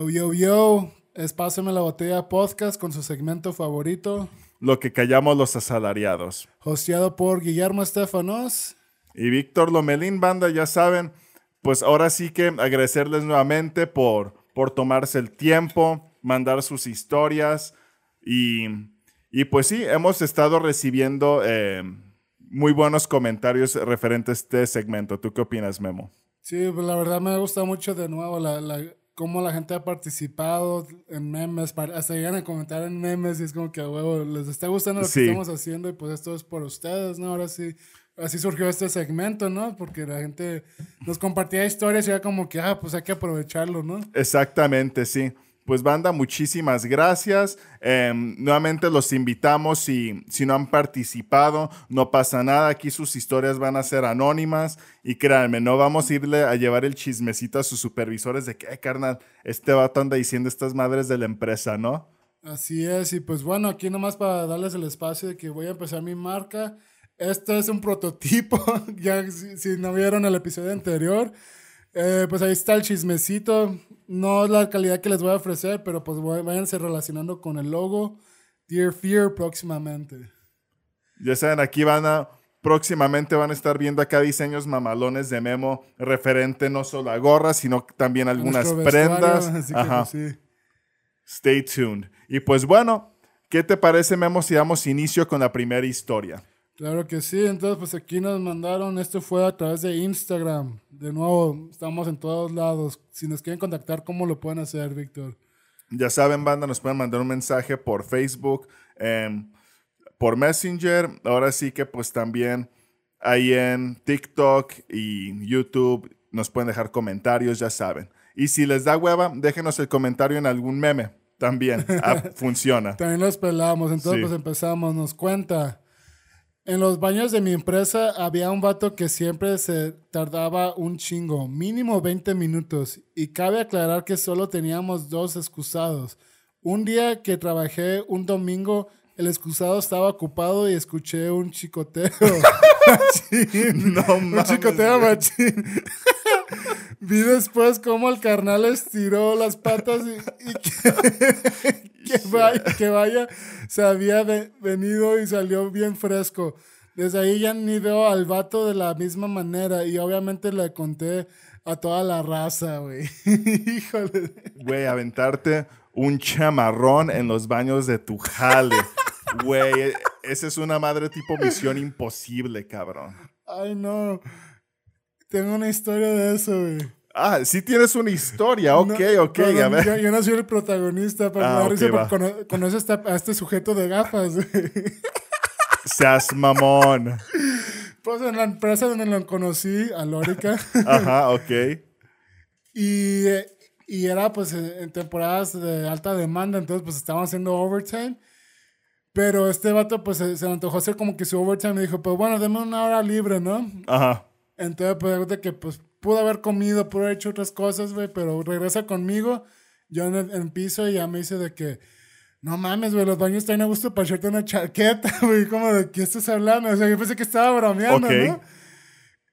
Yo, yo, yo, es Pásame la Botella Podcast con su segmento favorito, Lo que callamos los asalariados. hosteado por Guillermo Estefanos. Y Víctor Lomelín, banda, ya saben, pues ahora sí que agradecerles nuevamente por, por tomarse el tiempo, mandar sus historias y, y pues sí, hemos estado recibiendo eh, muy buenos comentarios referentes a este segmento. ¿Tú qué opinas, Memo? Sí, pues la verdad me gusta mucho de nuevo la, la, cómo la gente ha participado en memes, hasta llegan a comentar en memes y es como que a huevo, les está gustando lo que estamos haciendo y pues esto es por ustedes, ¿no? Ahora sí, así surgió este segmento, ¿no? Porque la gente nos compartía historias y era como que, ah, pues hay que aprovecharlo, ¿no? Exactamente, sí. Pues banda, muchísimas gracias. Eh, nuevamente los invitamos, si, si no han participado, no pasa nada, aquí sus historias van a ser anónimas y créanme, no vamos a irle a llevar el chismecito a sus supervisores de que, "Eh, carnal, este vato anda diciendo estas madres de la empresa, ¿no? Así es, y pues bueno, aquí nomás para darles el espacio de que voy a empezar mi marca. Esto es un prototipo, ya si no vieron el episodio anterior, eh, pues ahí está el chismecito. No es la calidad que les voy a ofrecer, pero pues váyanse relacionando con el logo Dear Fear próximamente. Ya saben, aquí van a, próximamente van a estar viendo acá diseños mamalones de Memo referente no solo a gorras, sino también algunas prendas. así que, Ajá. pues, sí. Stay tuned. Y pues bueno, ¿qué te parece, Memo, si damos inicio con la primera historia? Claro que sí, entonces pues aquí nos mandaron, esto fue a través de Instagram. De nuevo, estamos en todos lados. Si nos quieren contactar, ¿cómo lo pueden hacer, Víctor? Ya saben, banda, nos pueden mandar un mensaje por Facebook, em, por Messenger. Ahora sí que pues también ahí en TikTok y YouTube nos pueden dejar comentarios, ya saben. Y si les da hueva, déjenos el comentario en algún meme. También ah, funciona. También los pelamos, entonces Sí. pues empezamos, nos cuenta. En los baños de mi empresa había un vato que siempre se tardaba un chingo, mínimo 20 minutos, y cabe aclarar que solo teníamos dos excusados. Un día que trabajé un domingo, el excusado estaba ocupado y escuché un chicoteo. machín. No un mames, chicoteo güey. machín. Vi después cómo el carnal estiró las patas y, y que, que vaya, que vaya, se había ve- venido y salió bien fresco. Desde ahí ya ni veo al vato de la misma manera y obviamente le conté a toda la raza, güey. Híjole. Güey, aventarte un chamarrón en los baños de tu jale. Güey, esa es una madre tipo misión imposible, cabrón. Ay, no. Tengo una historia de eso, güey. Ah, sí tienes una historia. Ok, No, ok, a ver. Yo, yo no soy el protagonista, pero Ah, me da ok, risa va. porque cono- conoces a, a este sujeto de gafas, güey. Seas mamón. Pues en la empresa donde lo conocí, a Lórica, Ajá, ok. y, y era pues en temporadas de alta demanda, entonces pues estaban haciendo overtime. Pero este vato pues se, se antojó hacer como que su overtime y dijo, pues bueno, deme una hora libre, ¿no? Ajá. Entonces pues de que pues pudo haber comido, pudo haber hecho otras cosas, güey, pero regresa conmigo, yo en el en piso y ya me dice de que, no mames, güey, los baños están a gusto para echarte una chaqueta, güey, como de qué estás hablando, o sea, yo pensé que estaba bromeando. ¿no?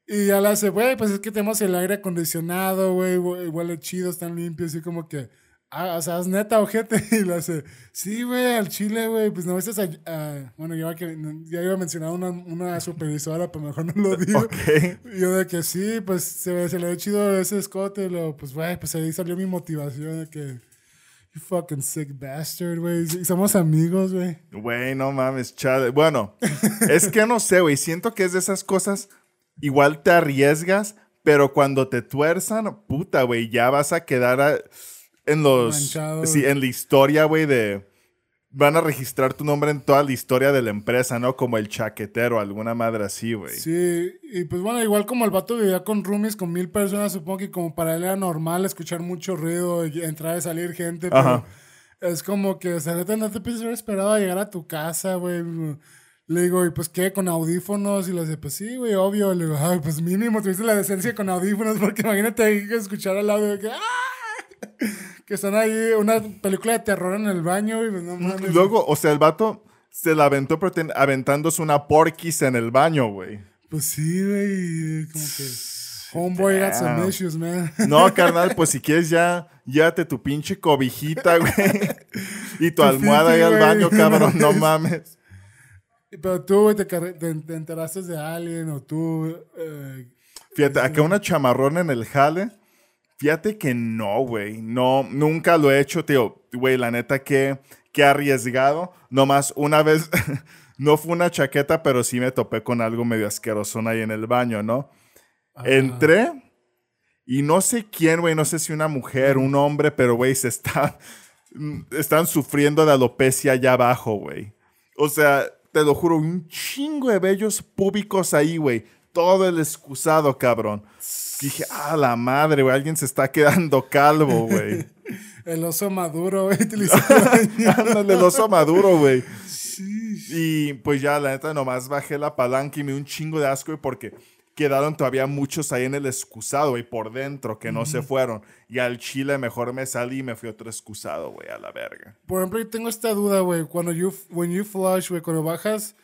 Y ya le hace, güey, pues es que tenemos el aire acondicionado, güey, hue- huele chido, están limpios, así como que, ah, o sea, es neta, ojete. Y le hace, sí, güey, al chile, güey, pues no ves a, a- bueno, yo que, ya iba a mencionar una, una supervisora, pero mejor no lo digo. Ok. Y yo de que sí, pues se, se le ve chido ese escote, y luego, pues, güey, pues ahí salió mi motivación de que, you fucking sick bastard, güey, y somos amigos, güey. Güey, no mames, chale. Bueno, es que no sé, güey. Siento que es de esas cosas, igual te arriesgas, pero cuando te tuerzan, puta, güey, ya vas a quedar a- en los. Manchado. Sí, en la historia, güey, de. Van a registrar tu nombre en toda la historia de la empresa, ¿no? Como el chaquetero, alguna madre así, güey. Sí, y pues bueno, igual como el vato vivía con roomies con mil personas, supongo que como para él era normal escuchar mucho ruido y entrar y salir gente, pero Ajá. es como que, o sea, neta, no te piensas haber esperado a llegar a tu casa, güey. Le digo, ¿y pues qué? ¿Con audífonos? Y le dice, pues sí, güey, obvio. Le digo, ay, pues mínimo tuviste la decencia con audífonos, porque imagínate que escuchar al audio de que, ¡ah! Que están ahí, una película de terror en el baño, y pues no mames. Luego, o sea, el vato se la aventó pero ten- aventándose una porquis en el baño, güey. Pues sí, güey, como que... Homeboy got some issues, man. No, carnal, pues si quieres ya, llévate tu pinche cobijita, güey. Y tu Tu almohada ahí al baño, cabrón, no mames. Pero tú, güey, te, carre- te- te enteraste de alguien o tú... eh, Fíjate, acá una chamarrón en el jale. Fíjate que no, güey. No, nunca lo he hecho, tío. Güey, la neta que, que arriesgado. Nomás una vez, no fue una chaqueta, pero sí me topé con algo medio asquerosón ahí en el baño, ¿no? Entré y no sé quién, güey, no sé si una mujer, un hombre, pero, güey, se está, están sufriendo de alopecia allá abajo, güey. O sea, te lo juro, un chingo de vellos públicos ahí, güey. Todo el excusado, cabrón. Dije, ah, la madre, güey, alguien se está quedando calvo, güey. el oso maduro, güey, Ándale, el oso maduro, güey. Y pues ya, la neta, nomás bajé la palanca y me dio un chingo de asco, güey, porque quedaron todavía muchos ahí en el excusado, güey, por dentro, que no se fueron. Y al chile mejor me salí y me fui otro excusado, güey, a la verga. Por ejemplo, yo tengo esta duda, güey. Cuando you, when you flush, güey, cuando bajas,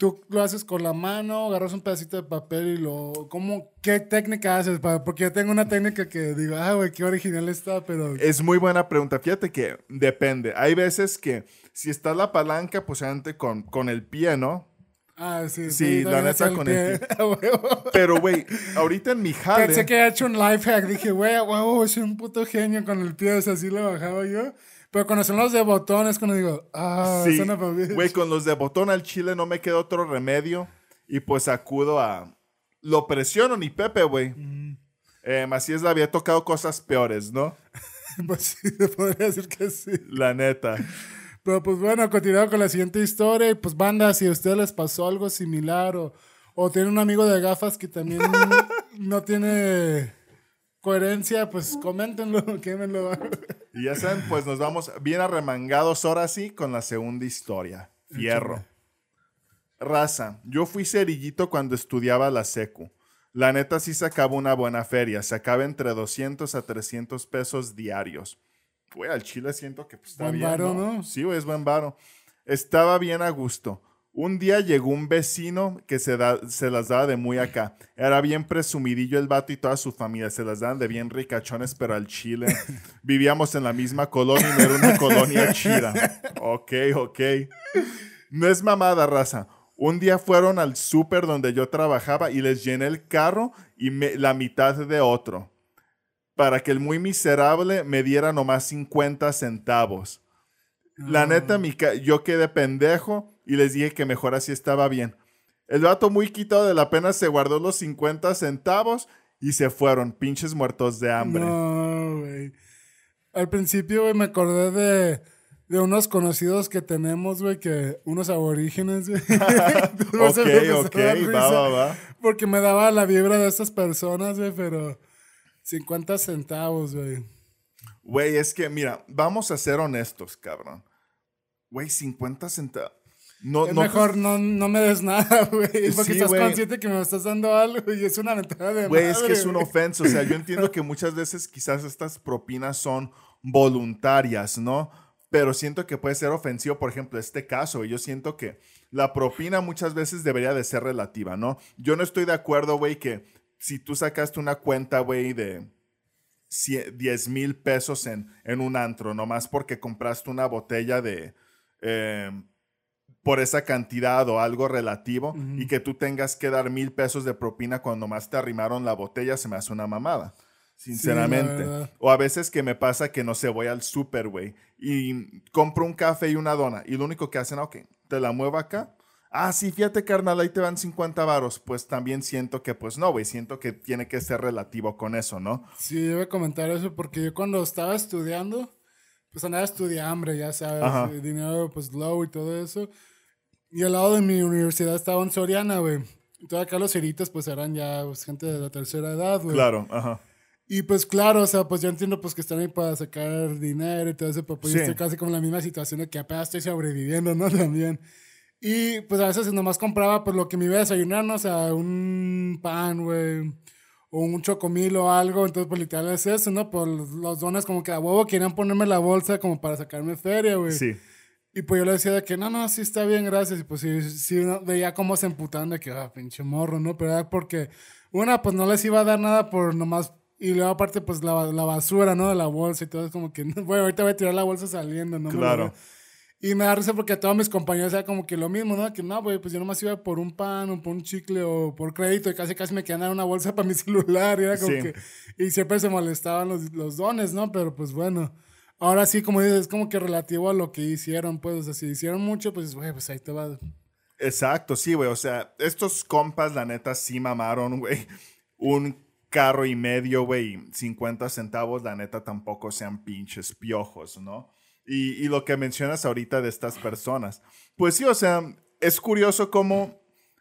tú lo haces con la mano, agarras un pedacito de papel y lo... ¿Cómo? ¿Qué técnica haces? Pa- Porque yo tengo una técnica que digo, ah, güey, qué original está, pero... Es muy buena pregunta. Fíjate que depende. Hay veces que si está la palanca, pues antes con, con el pie, ¿no? Ah, sí. Sí, la neta, con el pie. Pero, güey, ahorita en mi jale... Pensé que había hecho un life hack. Dije, güey, huevo, soy un puto genio con el pie. O sea, así lo bajaba yo. Pero cuando son los de botones, cuando digo, ah, Sí, son güey, con los de botón al chile no me queda otro remedio. Y pues acudo a. Lo presiono ni Pepe, güey. Eh, así es, le había tocado cosas peores, ¿no? Pues sí, se podría decir que sí. La neta. Pero pues bueno, continuamos con la siguiente historia. Y pues banda, si a ustedes les pasó algo similar o, o tienen un amigo de gafas que también no tiene coherencia, pues coméntenlo, quémenlo. Y ya saben, pues nos vamos bien arremangados ahora sí con la segunda historia. Fierro. Raza, yo fui cerillito cuando estudiaba la secu. La neta sí sacaba una buena feria. Sacaba entre 200 a 300 pesos diarios. Güey, al chile siento que pues, está Buen bien, varo, ¿no? ¿no? Sí, güey, es buen varo. Estaba bien a gusto. Un día llegó un vecino que se, da- se las daba de muy acá. Era bien presumidillo el vato y toda su familia. Se las daban de bien ricachones, pero al chile. Vivíamos en la misma colonia y no era una colonia chida. Ok, ok. No es mamada, raza. Un día fueron al súper donde yo trabajaba y les llené el carro y me- la mitad de otro. Para que el muy miserable me diera nomás 50 centavos. La neta, mi yo quedé pendejo y les dije que mejor así estaba bien. El vato muy quitado de la pena se guardó los 50 centavos y se fueron, pinches muertos de hambre. No, güey. Al principio, güey, me acordé de, de unos conocidos que tenemos, güey, que unos aborígenes, güey. Ok, ok, va, va, va. Porque me daba la vibra de estas personas, güey, pero 50 centavos, güey. Güey, es que, mira, vamos a ser honestos, cabrón. Güey, 50 centavos. No, Es no, mejor no, no me des nada, güey. Porque Sí, estás consciente que me estás dando algo y es una mentada de Güey, es que es una ofensa. O sea, yo entiendo que muchas veces quizás estas propinas son voluntarias, ¿no? Pero siento que puede ser ofensivo, por ejemplo, este caso. Y yo siento que la propina muchas veces debería de ser relativa, ¿no? Yo no estoy de acuerdo, güey, que si tú sacaste una cuenta, güey, de cie- 10 mil pesos en, en un antro, nomás porque compraste una botella de... eh, por esa cantidad o algo relativo y que tú tengas que dar mil pesos de propina cuando más te arrimaron la botella, se me hace una mamada. Sinceramente. o a veces que me pasa que no sé, voy al super, güey, y compro un café y una dona y lo único que hacen, ok, te la muevo acá. Ah, sí, fíjate, carnal, ahí te van 50 varos. Pues también siento que, pues no, güey, siento que tiene que ser relativo con eso, ¿no? Sí, yo a comentar eso porque yo cuando estaba estudiando, pues andaba estudiando hambre, ya sabes, Ajá. dinero pues low y todo eso. Y al lado de mi universidad estaba en Soriana, güey. Todos acá los ceritos pues eran ya pues, gente de la tercera edad, güey. Claro, ajá. Y pues claro, o sea, pues yo entiendo pues que están ahí para sacar dinero y todo eso, pero pues yo estoy casi como en la misma situación de que apenas estoy sobreviviendo, ¿no? También. Y pues a veces nomás compraba pues lo que me iba a desayunar, ¿no? O sea, un pan, güey, o un chocomil o algo, entonces pues literal es eso, ¿no? Pues los dones como que a huevo querían ponerme la bolsa como para sacarme feria, güey. Sí. Y pues yo le decía de que, no, no, sí está bien, gracias. Y pues sí, sí no, veía cómo se emputaban de que, ah, pinche morro, ¿no? Pero era porque, una, pues no les iba a dar nada por nomás... Y luego aparte, pues la, la basura, ¿no? De la bolsa y todo. Es como que, bueno, ahorita voy a tirar la bolsa saliendo, ¿no? Claro. Y me da risa porque a todos mis compañeros era como que lo mismo, ¿no? Que no, güey, pues yo nomás iba por un pan o por un chicle o por crédito y casi casi me quedan una bolsa para mi celular y era como Sí. que... Y siempre se molestaban los, los dones, ¿no? Pero pues bueno, ahora sí, como dices, es como que relativo a lo que hicieron, pues, o sea, si hicieron mucho, pues, güey, pues ahí te va. Exacto, sí, güey. O sea, estos compas, la neta, sí mamaron, güey. Un carro y medio, güey, y 50 centavos, la neta, tampoco sean pinches piojos, ¿no? Y, y lo que mencionas ahorita de estas personas. Pues sí, o sea, es curioso cómo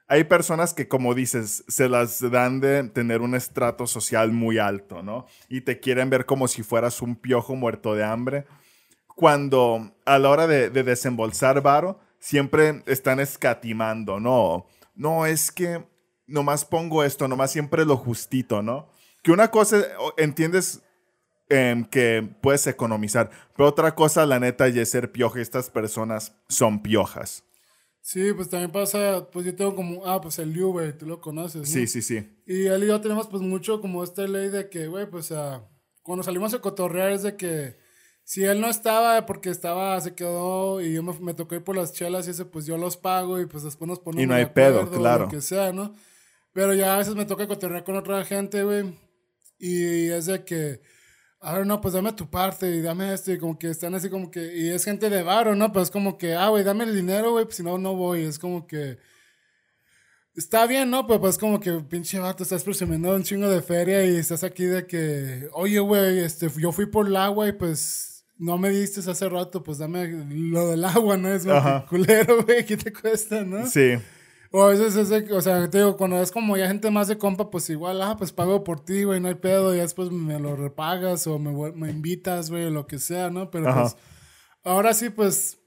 hay personas que, como dices, se las dan de tener un estrato social muy alto, ¿no? Y te quieren ver como si fueras un piojo muerto de hambre cuando a la hora de, de desembolsar varo, siempre están escatimando, ¿no? No, es que nomás pongo esto, nomás siempre lo justito, ¿no? Que una cosa, entiendes em, que puedes economizar, pero otra cosa, la neta, ya es ser pioja. Estas personas son piojas. Sí, pues también pasa, pues yo tengo como, ah, pues el Liu, güey, tú lo conoces, ¿no? Sí, sí, sí. Y él y yo tenemos pues mucho como esta ley de que, güey, pues ah, cuando salimos a cotorrear es de que si él no estaba porque estaba, se quedó y yo me, me tocó ir por las chelas y ese pues yo los pago y pues después nos ponemos Y no hay pedo, claro. Lo que sea, ¿no? Pero ya a veces me toca cotorrear con otra gente, güey. Y es de que, a ver, no, pues dame tu parte y dame esto y como que están así como que, y es gente de varo, ¿no? Pues como que, ah, güey, dame el dinero, güey, pues si no, no voy. Es como que... Está bien, ¿no? Pero pues como que pinche vato, estás presumiendo un chingo de feria y estás aquí de que, oye, güey, este, yo fui por el agua y pues no me diste hace rato, pues dame lo del agua, ¿no? Es que culero, güey, ¿qué te cuesta, no? Sí, O a veces es de, o sea, te digo, cuando es como ya gente más de compa, pues igual, ah, pues pago por ti, güey, no hay pedo, y después me lo repagas o me, me invitas, güey, o lo que sea, ¿no? Pero Ajá. pues, ahora sí, pues,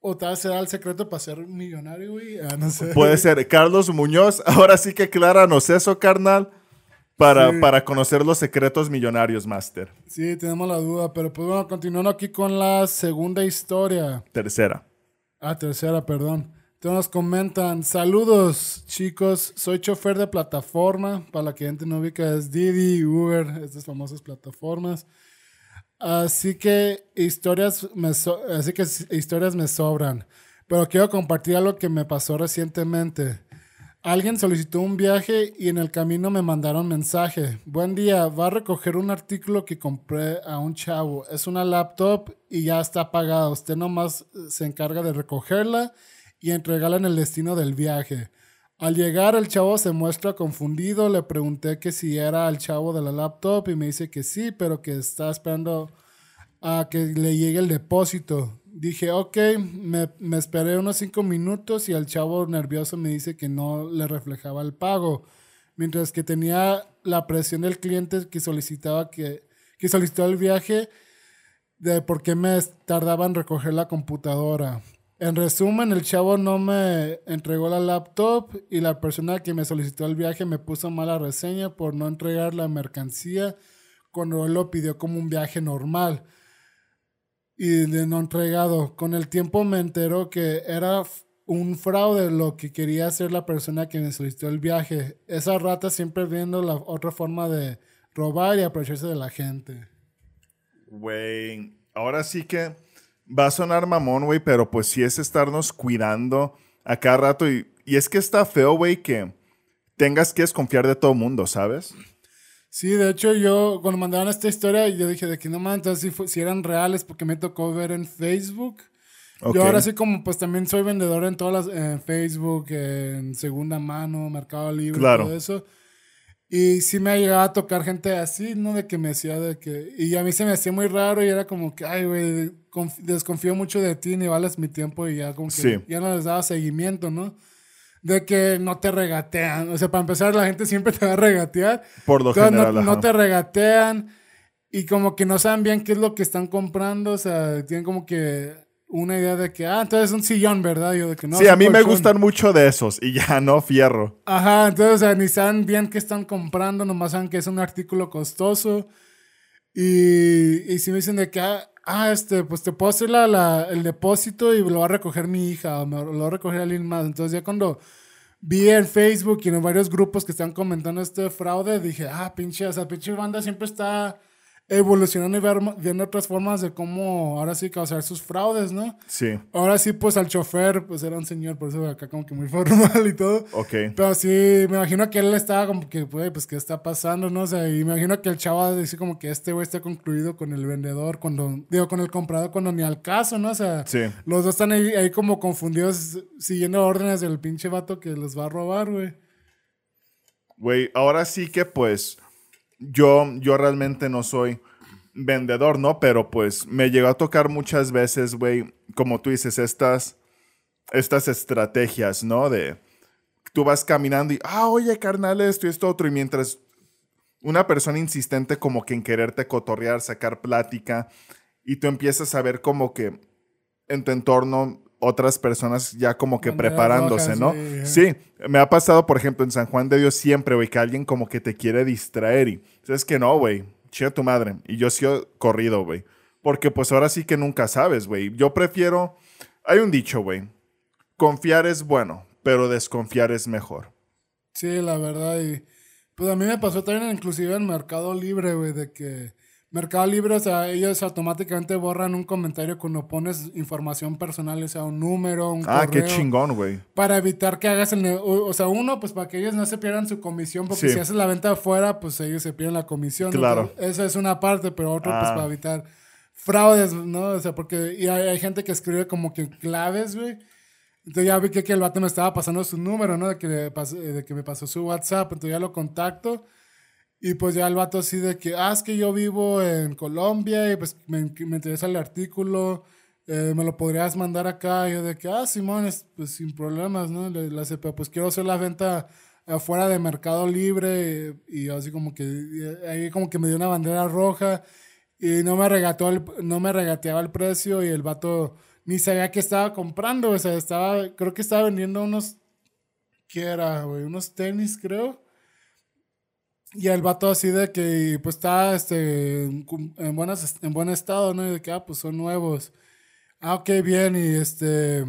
o tal será el secreto para ser millonario, güey, ah, no sé. puede ser. Carlos Muñoz, ahora sí que acláranos eso, carnal, para, Sí. para conocer los secretos millonarios, Master. Sí, tenemos la duda, pero pues bueno, continuando aquí con la segunda historia. Tercera. Ah, tercera, perdón. Entonces nos comentan, saludos chicos, soy chofer de plataforma, para la que gente no ubica es Didi, Uber, estas famosas plataformas. Así que historias me, así que historias me sobran, pero quiero compartir algo que me pasó recientemente. Alguien solicitó un viaje y en el camino me mandaron mensaje. Buen día, va a recoger un artículo que compré a un chavo. Es una laptop y ya está pagada. Usted nomás se encarga de recogerla y entregarla en el destino del viaje. Al llegar el chavo se muestra confundido. Le pregunté que si era el chavo de la laptop y me dice que sí, pero que está esperando a que le llegue el depósito. Dije, ok, me, me esperé unos cinco minutos y el chavo nervioso me dice que no le reflejaba el pago. Mientras que tenía la presión del cliente que solicitaba que, que solicitó el viaje de por qué me tardaba en recoger la computadora. En resumen, el chavo no me entregó la laptop y la persona que me solicitó el viaje me puso mala reseña por no entregar la mercancía cuando él lo pidió como un viaje normal y de no entregado. Con el tiempo me enteró que era un fraude lo que quería hacer la persona que me solicitó el viaje. Esa rata siempre viendo la otra forma de robar y aprovecharse de la gente. Güey, ahora sí que va a sonar mamón, güey, pero pues sí es estarnos cuidando a cada rato. Y, y es que está feo, güey, que tengas que desconfiar de todo mundo, ¿sabes? Sí, de hecho yo cuando mandaron esta historia yo dije de que no mames, entonces si, si eran reales porque me tocó ver en Facebook. Ok. Yo ahora sí como pues también soy vendedor en todas las en Facebook, en segunda mano, Mercado Libre, Claro. todo eso. Y sí me ha llegado a tocar gente así, ¿no? De que me decía de que... Y a mí se me hacía muy raro y era como que, ay, güey, conf- desconfío mucho de ti, ni vales mi tiempo y ya como que Sí. ya no les daba seguimiento, ¿no? De que no te regatean. O sea, para empezar, la gente siempre te va a regatear. Por lo Entonces, no- general, no, ajá. te regatean y como que no saben bien qué es lo que están comprando. O sea, tienen como que una idea de que, ah, entonces es un sillón, ¿verdad? Yo de que no. sí, a mí me gustan mucho de esos y ya no fierro. Ajá, entonces, o sea, ni saben bien qué están comprando, nomás saben que es un artículo costoso. Y, y si me dicen de que, ah, ah, este, pues te puedo hacer la, la- el depósito y lo va a recoger mi hija, o me, lo va a recoger alguien más. Entonces ya cuando vi en Facebook y en varios grupos que están comentando este fraude, dije, ah, pinche, o sea, pinche banda siempre está evolucionando y ver- viendo otras formas de cómo ahora sí causar sus fraudes, ¿no? Sí, Ahora sí, pues al chofer, pues era un señor, por eso acá como que muy formal y todo. ok. Pero sí, me imagino que él estaba como que, güey, pues, ¿qué está pasando? No o sea, y me imagino que el chavo dice como que este güey está concluido con el vendedor, cuando, digo, con el comprador, cuando ni al caso, ¿no? O sea, Sí. los dos están ahí, ahí como confundidos, siguiendo órdenes del pinche vato que los va a robar, güey. Güey, ahora sí que pues yo, yo realmente no soy vendedor, ¿no? Pero pues me llegó a tocar muchas veces, güey, como tú dices, estas, estas estrategias, ¿no? De tú vas caminando y, ah, oye, carnal, esto y esto otro, y mientras una persona insistente como que en quererte cotorrear, sacar plática, y tú empiezas a ver como que en tu entorno otras personas ya como que preparándose, ¿no? sí, me ha pasado, por ejemplo, en San Juan de Dios siempre, güey, que alguien como que te quiere distraer y es que no, güey, chinga tu madre. Y yo sí corrido, güey. Porque pues ahora sí que nunca sabes, güey. Yo prefiero, hay un dicho, güey, confiar es bueno, pero desconfiar es mejor. Sí, la verdad. Y pues a mí me pasó también inclusive en Mercado Libre, güey, de que Mercado Libre, o sea, ellos automáticamente borran un comentario cuando pones información personal, o sea, un número, un Ah, qué correo, chingón, güey. Para evitar que hagas el... O, o sea, uno, pues para que ellos no se pierdan su comisión, porque Sí. si haces la venta afuera, pues ellos se pierden la comisión. ¿no? Claro. Entonces, Esa es una parte, pero otro, pues Ah. para evitar fraudes, ¿no? O sea, porque y hay, hay gente que escribe como que claves, güey. Entonces ya vi que, que el vato me estaba pasando su número, ¿no? De que, de que me pasó su WhatsApp. Entonces ya lo contacto. Y pues ya el vato así de que, ah, es que yo vivo en Colombia y pues me, me interesa el artículo. eh, me lo podrías mandar acá. Y yo de que, ah, Simón, es, pues sin problemas, ¿no? Le, le hace, pues quiero hacer la venta afuera de Mercado Libre. Y, así como que, ahí como que me dio una bandera roja. Y no me regató el, no me regateaba el precio y el vato ni sabía que estaba comprando. O sea, estaba, creo que estaba vendiendo unos, ¿qué era, güey? Unos tenis, creo. Y el vato así de que, pues está este, en, buenas, en buen estado, ¿no? Y de que, ah, pues son nuevos. Ah, ok, bien. Y este,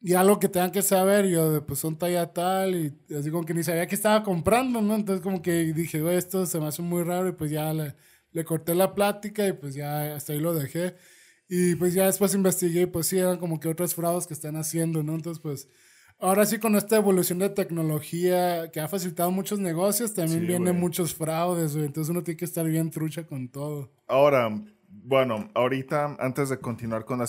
y algo que tengan que saber, yo de, pues son talla tal. Y así como que ni sabía que estaba comprando, ¿no? Entonces como que dije, güey, esto se me hace muy raro. Y pues ya le, le corté la plática y pues ya hasta ahí lo dejé. Y pues ya después investigué y pues sí, eran como que otros fraudes que están haciendo, ¿no? Entonces pues... Ahora sí, con esta evolución de tecnología que ha facilitado muchos negocios, también Sí, vienen muchos fraudes, güey. Entonces uno tiene que estar bien trucha con todo. Ahora, bueno, ahorita, antes de continuar con la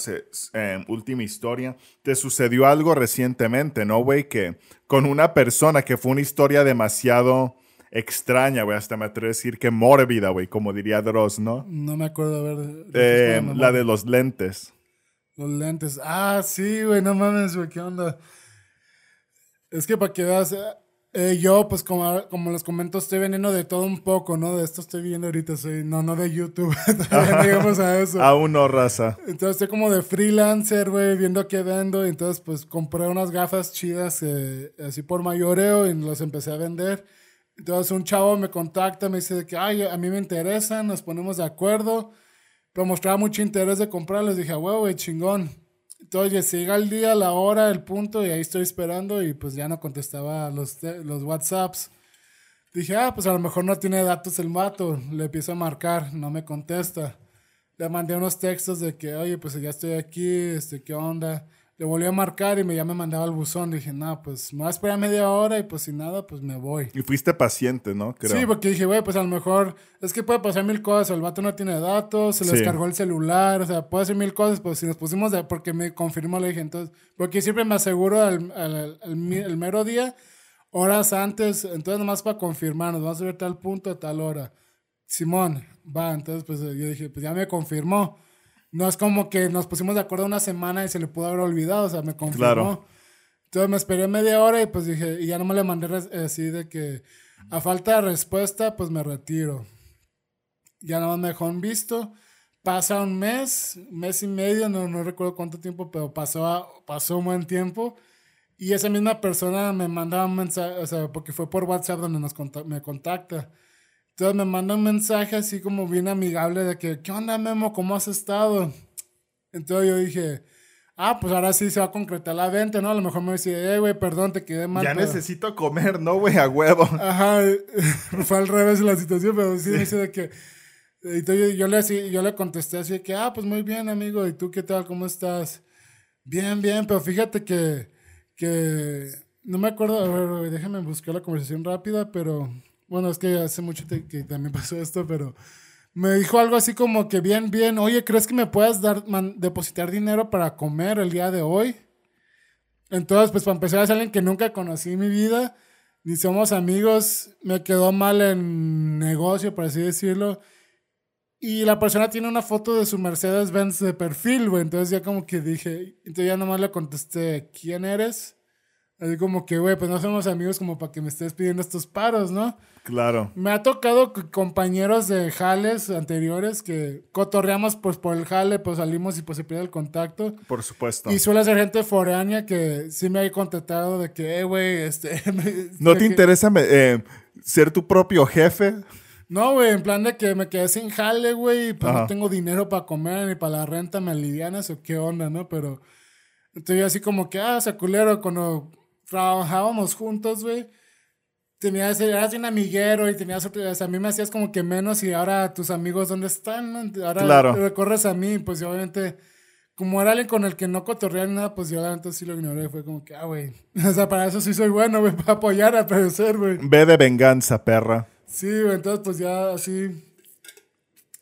eh, última historia, te sucedió algo recientemente, ¿no, güey? Que con una persona que fue una historia demasiado extraña, güey, hasta me atrevo a decir que mórbida, güey, como diría Dross, ¿no? No me acuerdo, a ver. refresca Eh, la de los lentes. Los lentes. Ah, sí, güey, no mames, güey, ¿qué onda? Es que para que veas, eh, eh, yo, pues como, como les comento, estoy vendiendo de todo un poco, ¿no? De esto estoy viendo ahorita, soy, no, no de YouTube, todavía no llegamos a eso. Aún no, raza. Entonces estoy como de freelancer, güey, viendo qué vendo. Y entonces, pues compré unas gafas chidas eh, así por mayoreo y las empecé a vender. Entonces un chavo me contacta, me dice de que, ay, a mí me interesan, nos ponemos de acuerdo. Pero mostraba mucho interés de comprarlos. Dije, güey, güey, chingón. Entonces llega el día, la hora, el punto, y ahí estoy esperando. Y pues ya no contestaba los, los WhatsApps. Dije, ah, pues a lo mejor no tiene datos el mato. Le empiezo a marcar, no me contesta. Le mandé unos textos de que, oye, pues ya estoy aquí, este, ¿qué onda? Le volví a marcar y me, ya me mandaba al buzón. Dije, no, pues me voy a esperar media hora y pues sin nada, pues me voy. Y fuiste paciente, ¿no? Creo. Sí, porque dije, güey, pues a lo mejor es que puede pasar mil cosas. El vato no tiene datos, se le Sí. descargó el celular, o sea, puede hacer mil cosas. Pues si nos pusimos de. Porque me confirmó, le dije, entonces. Porque siempre me aseguro al, al- al el mero día, horas antes. Entonces, nomás para confirmar, nos vamos a ver tal punto, a tal hora. Simón, va. Entonces, pues yo dije, pues ya me confirmó. No es como que nos pusimos de acuerdo una semana y se le pudo haber olvidado, o sea, me confirmó. Claro. Entonces me esperé media hora y pues dije, y ya no me le mandé res- así de que a falta de respuesta, pues me retiro. Ya nada más me dejó en visto. Pasa un mes, mes y medio, no, no recuerdo cuánto tiempo, pero pasó, a- pasó un buen tiempo. Y esa misma persona me manda un mensaje, o sea, porque fue por WhatsApp donde nos conta- me contacta. Entonces me manda un mensaje así como bien amigable de que, ¿qué onda, Memo? ¿Cómo has estado? Entonces yo dije, ah, pues ahora sí se va a concretar la venta, ¿no? A lo mejor me decía, eh, güey, perdón, te quedé mal. Ya pero- necesito comer, ¿no, güey? A huevo. Ajá, fue al revés la situación, pero sí me dice de que. Entonces yo, yo le, así- yo le contesté así de que, ah, pues muy bien, amigo, ¿y tú qué tal? ¿Cómo estás? Bien, bien, pero fíjate que. que no me acuerdo, a ver, déjame buscar la conversación rápida, pero. Bueno, es que hace mucho que también pasó esto, pero. Me dijo algo así como que, bien, bien, oye, ¿crees que me puedas dar, depositar dinero para comer el día de hoy? Entonces, pues para empezar, es alguien que nunca conocí en mi vida, ni somos amigos, me quedó mal en negocio, por así decirlo. Y la persona tiene una foto de su Mercedes Benz de perfil, güey. Entonces ya como que dije, entonces ya nomás le contesté, ¿quién eres? Así como que, güey, pues no somos amigos como para que me estés pidiendo estos paros, ¿no? Claro. Me ha tocado compañeros de jales anteriores que cotorreamos pues por el jale, pues salimos y pues se pierde el contacto. Por supuesto. Y suele ser gente foránea que sí me ha contactado de que, eh, güey, este... ¿No te que- interesa eh, ser tu propio jefe? No, güey, en plan de que me quedé sin jale, güey, y pues Ajá. no tengo dinero para comer ni para la renta, me alivianas o qué onda, ¿no? Pero entonces yo así como que, ah, o sea, culero, cuando trabajábamos juntos, güey, tenías, eras un amiguero y tenías o sea, a mí me hacías como que menos y ahora tus amigos, ¿dónde están? Ahora Claro. recorres a mí, pues obviamente, como era alguien con el que no cotorreaba ni nada, pues yo neta sí lo ignoré, fue como que, ah, güey, o sea, para eso sí soy bueno, güey, para apoyar a parecer, güey. Ve de venganza, perra. Sí, güey, entonces pues ya así.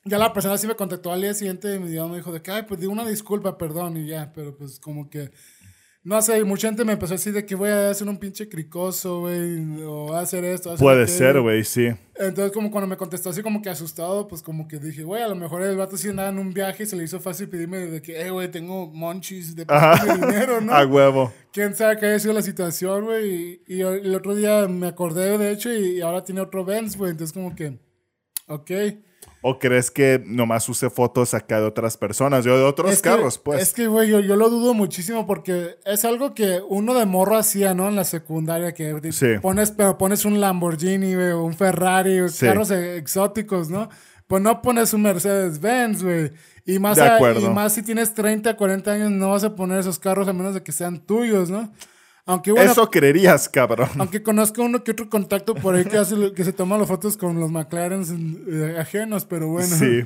Ya la persona sí me contactó al día siguiente y me dijo, me dijo de que, ay, pues di una disculpa, perdón, y ya, pero pues como que. No sé, mucha gente me empezó a decir de que voy a hacer un pinche cricoso, güey, o hacer esto. hacer Puede aquello. ser, güey, sí. Entonces, como cuando me contestó así como que asustado, pues como que dije, güey, a lo mejor el vato sí andaba en un viaje y se le hizo fácil pedirme de que, eh, güey, tengo monchis de, de dinero, ¿no? A huevo. quién sabe qué haya sido la situación, güey. Y, y el otro día me acordé, de hecho, y ahora tiene otro Benz, güey. Entonces, como que, ok. ¿O crees que nomás use fotos acá de otras personas? Yo de otros Es que- carros, pues. Es que, güey, yo, yo lo dudo muchísimo porque es algo que uno de morro hacía, ¿no? En la secundaria, que Sí. pones, pero pones un Lamborghini, güey, o un Ferrari, Sí. carros e- exóticos, ¿no? Pues no pones un Mercedes-Benz, güey. Y más, De a- y más si tienes 30, 40 años, no vas a poner esos carros a menos de que sean tuyos, ¿no? Aunque bueno, Eso creerías, cabrón. aunque conozco uno que otro contacto por ahí que, hace, que se toma las fotos con los McLaren eh, ajenos, pero bueno. Sí.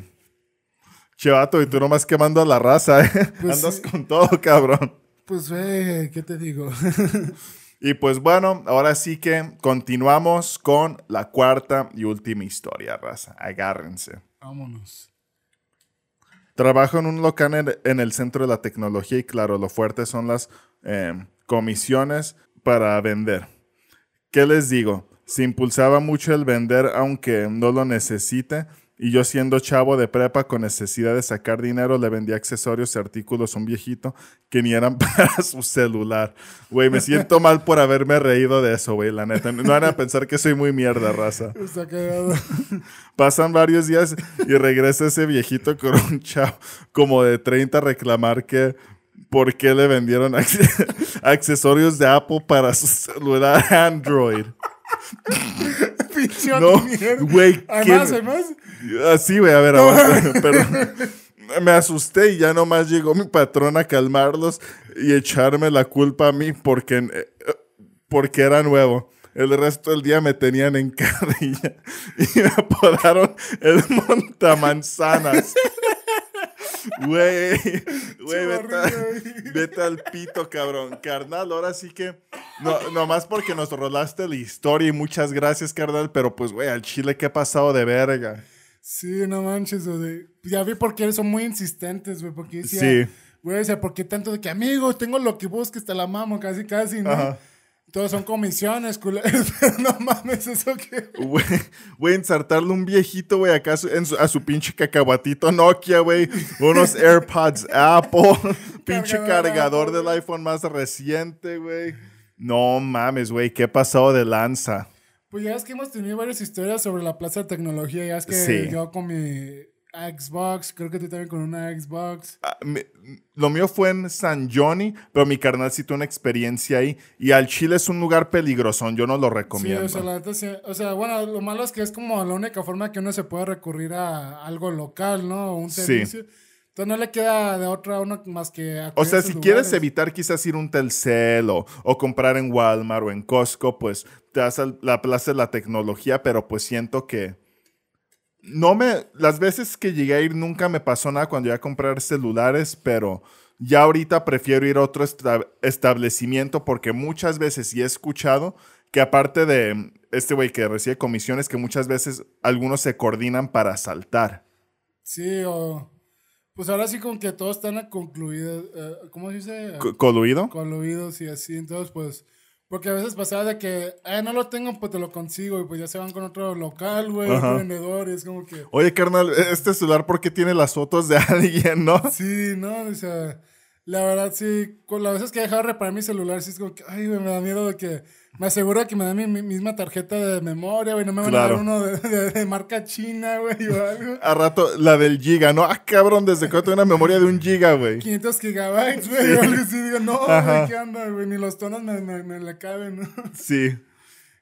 Chevato, y tú nomás quemando a la raza, ¿eh? Pues Andas con todo, cabrón. Pues, güey, ¿qué te digo? Y pues bueno, ahora sí que continuamos con la cuarta y última historia, raza. Agárrense. Vámonos. Trabajo en un local en, en el centro de la tecnología y claro, lo fuerte son las eh, comisiones para vender. ¿Qué les digo? Se impulsaba mucho el vender aunque no lo necesite y yo siendo chavo de prepa con necesidad de sacar dinero le vendía accesorios y artículos a un viejito que ni eran para su celular. Güey, me siento mal por haberme reído de eso, güey, la neta. No van a pensar que soy muy mierda, raza. Está cagado. Pasan varios días y regresa ese viejito con un chavo como de 30 a reclamar que por qué le vendieron acce- accesorios de Apple para su celular Android. No, mierda. güey, Hay más, ¿quién- hay más. Así, güey, a ver, aguanta, pero me asusté y ya nomás llegó mi patrón a calmarlos y echarme la culpa a mí porque, eh, porque era nuevo. El resto del día me tenían en carrilla y me apodaron el montamanzanas. Güey, güey, vete, vete al pito, cabrón. Carnal, ahora sí que, no, nomás porque nos rolaste la historia y muchas gracias, carnal, pero pues, güey, al chile, ¿qué ha pasado de verga? Sí, no manches, güey. Ya vi por qué son muy insistentes, güey. Porque decía, Sí. güey, o sea, ¿por qué tanto de que, amigo, tengo lo que busques, te la mamo, casi, casi, ¿no? Ajá. Todos son comisiones, culeros. No mames, eso que. Güey, güey, ensartarle un viejito, güey, acá a su- en su- a su pinche cacahuatito Nokia, güey. Unos AirPods Apple. pinche Cargador del iPhone más reciente, güey. No mames, güey, ¿qué pasado de lanza? Pues ya es que hemos tenido varias historias sobre la plaza de tecnología. Ya es que Sí. yo con mi Xbox, creo que tú también con una Xbox. Ah, me- lo mío fue en San Johnny, pero mi carnal sí tuvo una experiencia ahí. Y al Chile es un lugar peligrosón, yo no lo Sí, recomiendo. o sea, la sí- o sea, bueno, lo malo es que es como la única forma que uno se puede recurrir a algo local, ¿no? O un Sí. servicio. Entonces no le queda de otra a uno más que... O sea, si quieres evitar quizás ir a un Telcel o, o comprar en Walmart o en Costco, pues te das la plaza de la tecnología, pero pues siento que no me, las veces que llegué a ir nunca me pasó nada cuando iba a comprar celulares, pero ya ahorita prefiero ir a otro esta- establecimiento porque muchas veces y he escuchado que aparte de este güey que recibe comisiones, que muchas veces algunos se coordinan para asaltar. Sí, o... Pues ahora sí con que todos están concluidos, eh, ¿cómo se dice? Co- ¿Coluido? Coluidos y así, entonces pues... Porque a veces pasaba de que, eh, no lo tengo, pues te lo consigo, y pues ya se van con otro local, güey, vendedor, y es como que... Oye, carnal, este celular, ¿por qué tiene las fotos de alguien, no? Sí, no, o sea, la verdad sí, con las veces que he dejado de reparar mi celular, sí es como que, ay, güey, me da miedo de que, me aseguro que me dan mi, mi misma tarjeta de memoria, güey, no me van a dar uno de, de- de marca china, güey, o algo. A rato, la del giga, ¿no? Ah, cabrón, ¿desde cuándo tengo una memoria de un giga, güey? 500 gigabytes, güey, o algo así, digo, no, güey, ¿qué onda, güey? Ni los tonos me, me, me le caben, ¿no? Sí.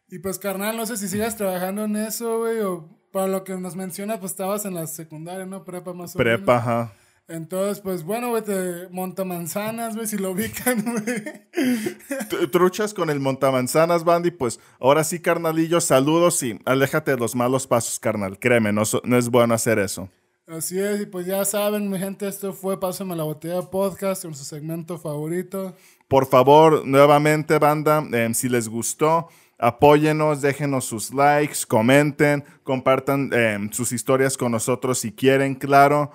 Y pues, carnal, no sé si sigas trabajando en eso, güey, o para lo que nos mencionas, pues estabas en la secundaria, ¿no? Prepa más o menos. Prepa, ajá. Entonces, pues, bueno, güey, te montamanzanas, güey, si lo ubican, güey. Truchas con el montamanzanas, Bandy, pues ahora sí, carnalillo, saludos y aléjate de los malos pasos, carnal. Créeme, no, no es bueno hacer eso. Así es, y pues ya saben, mi gente, esto fue Pásame la Botella Podcast, con su segmento favorito. Por favor, nuevamente, banda, em, si les gustó, apóyenos, déjenos sus likes, comenten, compartan em, sus historias con nosotros si quieren, claro.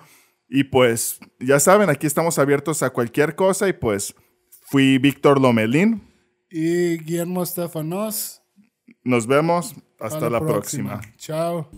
Y pues, ya saben, aquí estamos abiertos a cualquier cosa y pues fui Víctor Lomelín. Y Guillermo Estefanos. Nos vemos. Hasta la próxima. Chao.